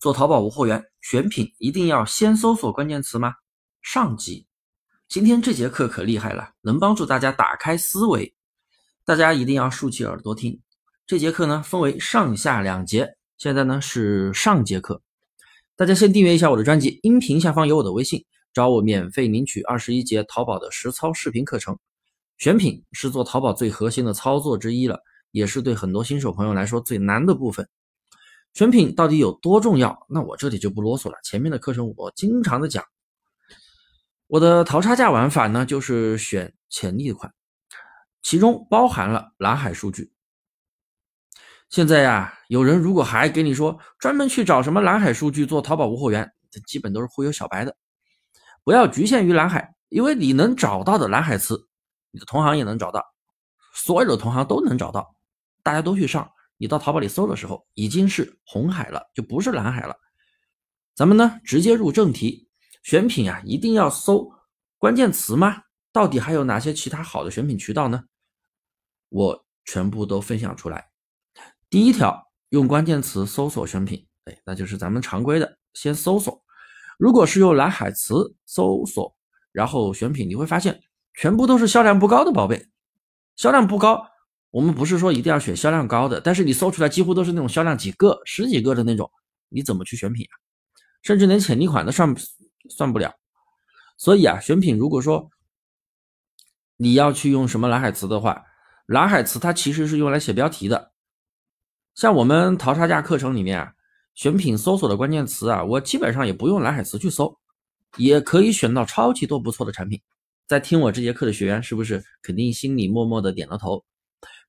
做淘宝无货源选品一定要先搜索关键词吗？上集，今天这节课可厉害了，能帮助大家打开思维，大家一定要竖起耳朵听。这节课呢分为上下两节，现在呢是上节课，大家先订阅一下我的专辑，音频下方有我的微信，找我免费领取二十一节淘宝的实操视频课程。选品是做淘宝最核心的操作之一了，也是对很多新手朋友来说最难的部分。选品到底有多重要？那我这里就不啰嗦了。前面的课程我经常的讲，我的淘差价玩法呢，就是选潜力款，其中包含了蓝海数据。现在呀，有人如果还给你说专门去找什么蓝海数据做淘宝无货源，这基本都是忽悠小白的。不要局限于蓝海，因为你能找到的蓝海词，你的同行也能找到，所有的同行都能找到，大家都去上。你到淘宝里搜的时候，已经是红海了，就不是蓝海了。咱们呢，直接入正题，选品啊，一定要搜关键词吗？到底还有哪些其他好的选品渠道呢？我全部都分享出来。第一条，用关键词搜索选品，哎，那就是咱们常规的，先搜索。如果是用蓝海词搜索，然后选品，你会发现全部都是销量不高的宝贝，销量不高。我们不是说一定要选销量高的，但是你搜出来几乎都是那种销量几个、十几个的那种，你怎么去选品啊？甚至连潜力款都算算不了。所以啊，选品如果说你要去用什么蓝海词的话，蓝海词它其实是用来写标题的。像我们淘差价课程里面啊，选品搜索的关键词啊，我基本上也不用蓝海词去搜，也可以选到超级多不错的产品。在听我这节课的学员是不是肯定心里默默的点了头？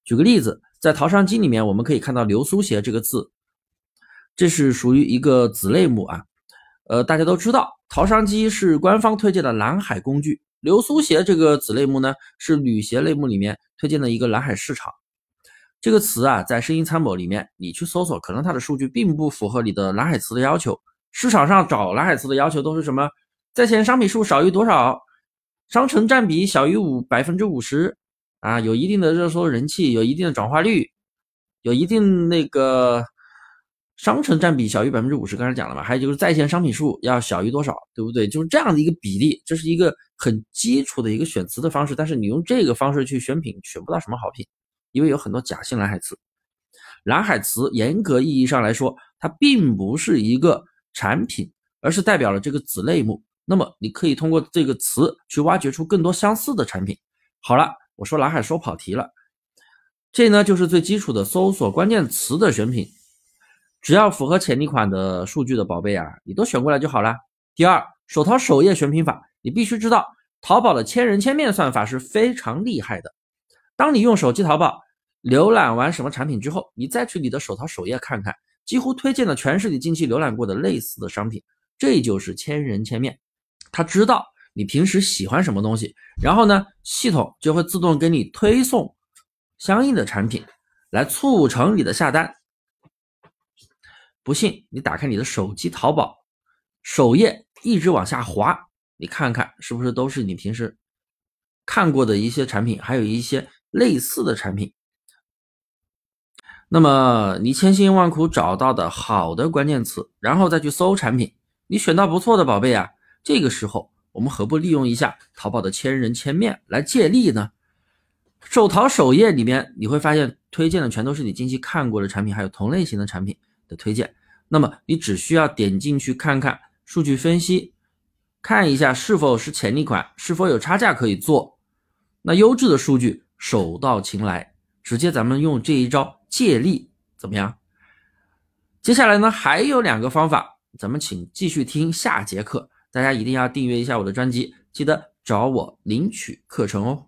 举个例子，在淘商机里面，我们可以看到流苏鞋这个字，这是属于一个子类目啊。呃，大家都知道，淘商机是官方推荐的蓝海工具，流苏鞋这个子类目呢，是女鞋类目里面推荐的一个蓝海市场。这个词啊，在声音参谋里面，你去搜索，可能它的数据并不符合你的蓝海词的要求。市场上找蓝海词的要求都是什么？在线商品数少于多少？商城占比小于五百分之五十。啊，有一定的热搜人气，有一定的转化率，有一定那个商城占比小于百分之五十，刚才讲了嘛，还有就是在线商品数要小于多少，对不对？就是这样的一个比例，这是一个很基础的一个选词的方式。但是你用这个方式去选品，选不到什么好品，因为有很多假性蓝海词。蓝海词严格意义上来说，它并不是一个产品，而是代表了这个子类目。那么你可以通过这个词去挖掘出更多相似的产品。好了。我说蓝海说跑题了，这呢就是最基础的搜索关键词的选品，只要符合潜力款的数据的宝贝啊，你都选过来就好了。第二，手淘首页选品法，你必须知道，淘宝的千人千面算法是非常厉害的。当你用手机淘宝浏览完什么产品之后，你再去你的手淘首页看看，几乎推荐的全是你近期浏览过的类似的商品，这就是千人千面，他知道。你平时喜欢什么东西，然后呢，系统就会自动给你推送相应的产品，来促成你的下单。不信，你打开你的手机淘宝首页，一直往下滑，你看看是不是都是你平时看过的一些产品，还有一些类似的产品。那么你千辛万苦找到的好的关键词，然后再去搜产品，你选到不错的宝贝啊，这个时候。我们何不利用一下淘宝的千人千面来借力呢？手淘首页里面你会发现推荐的全都是你近期看过的产品，还有同类型的产品的推荐。那么你只需要点进去看看数据分析，看一下是否是潜力款，是否有差价可以做。那优质的数据手到擒来，直接咱们用这一招借力怎么样？接下来呢还有两个方法，咱们请继续听下节课。大家一定要订阅一下我的专辑，记得找我领取课程哦。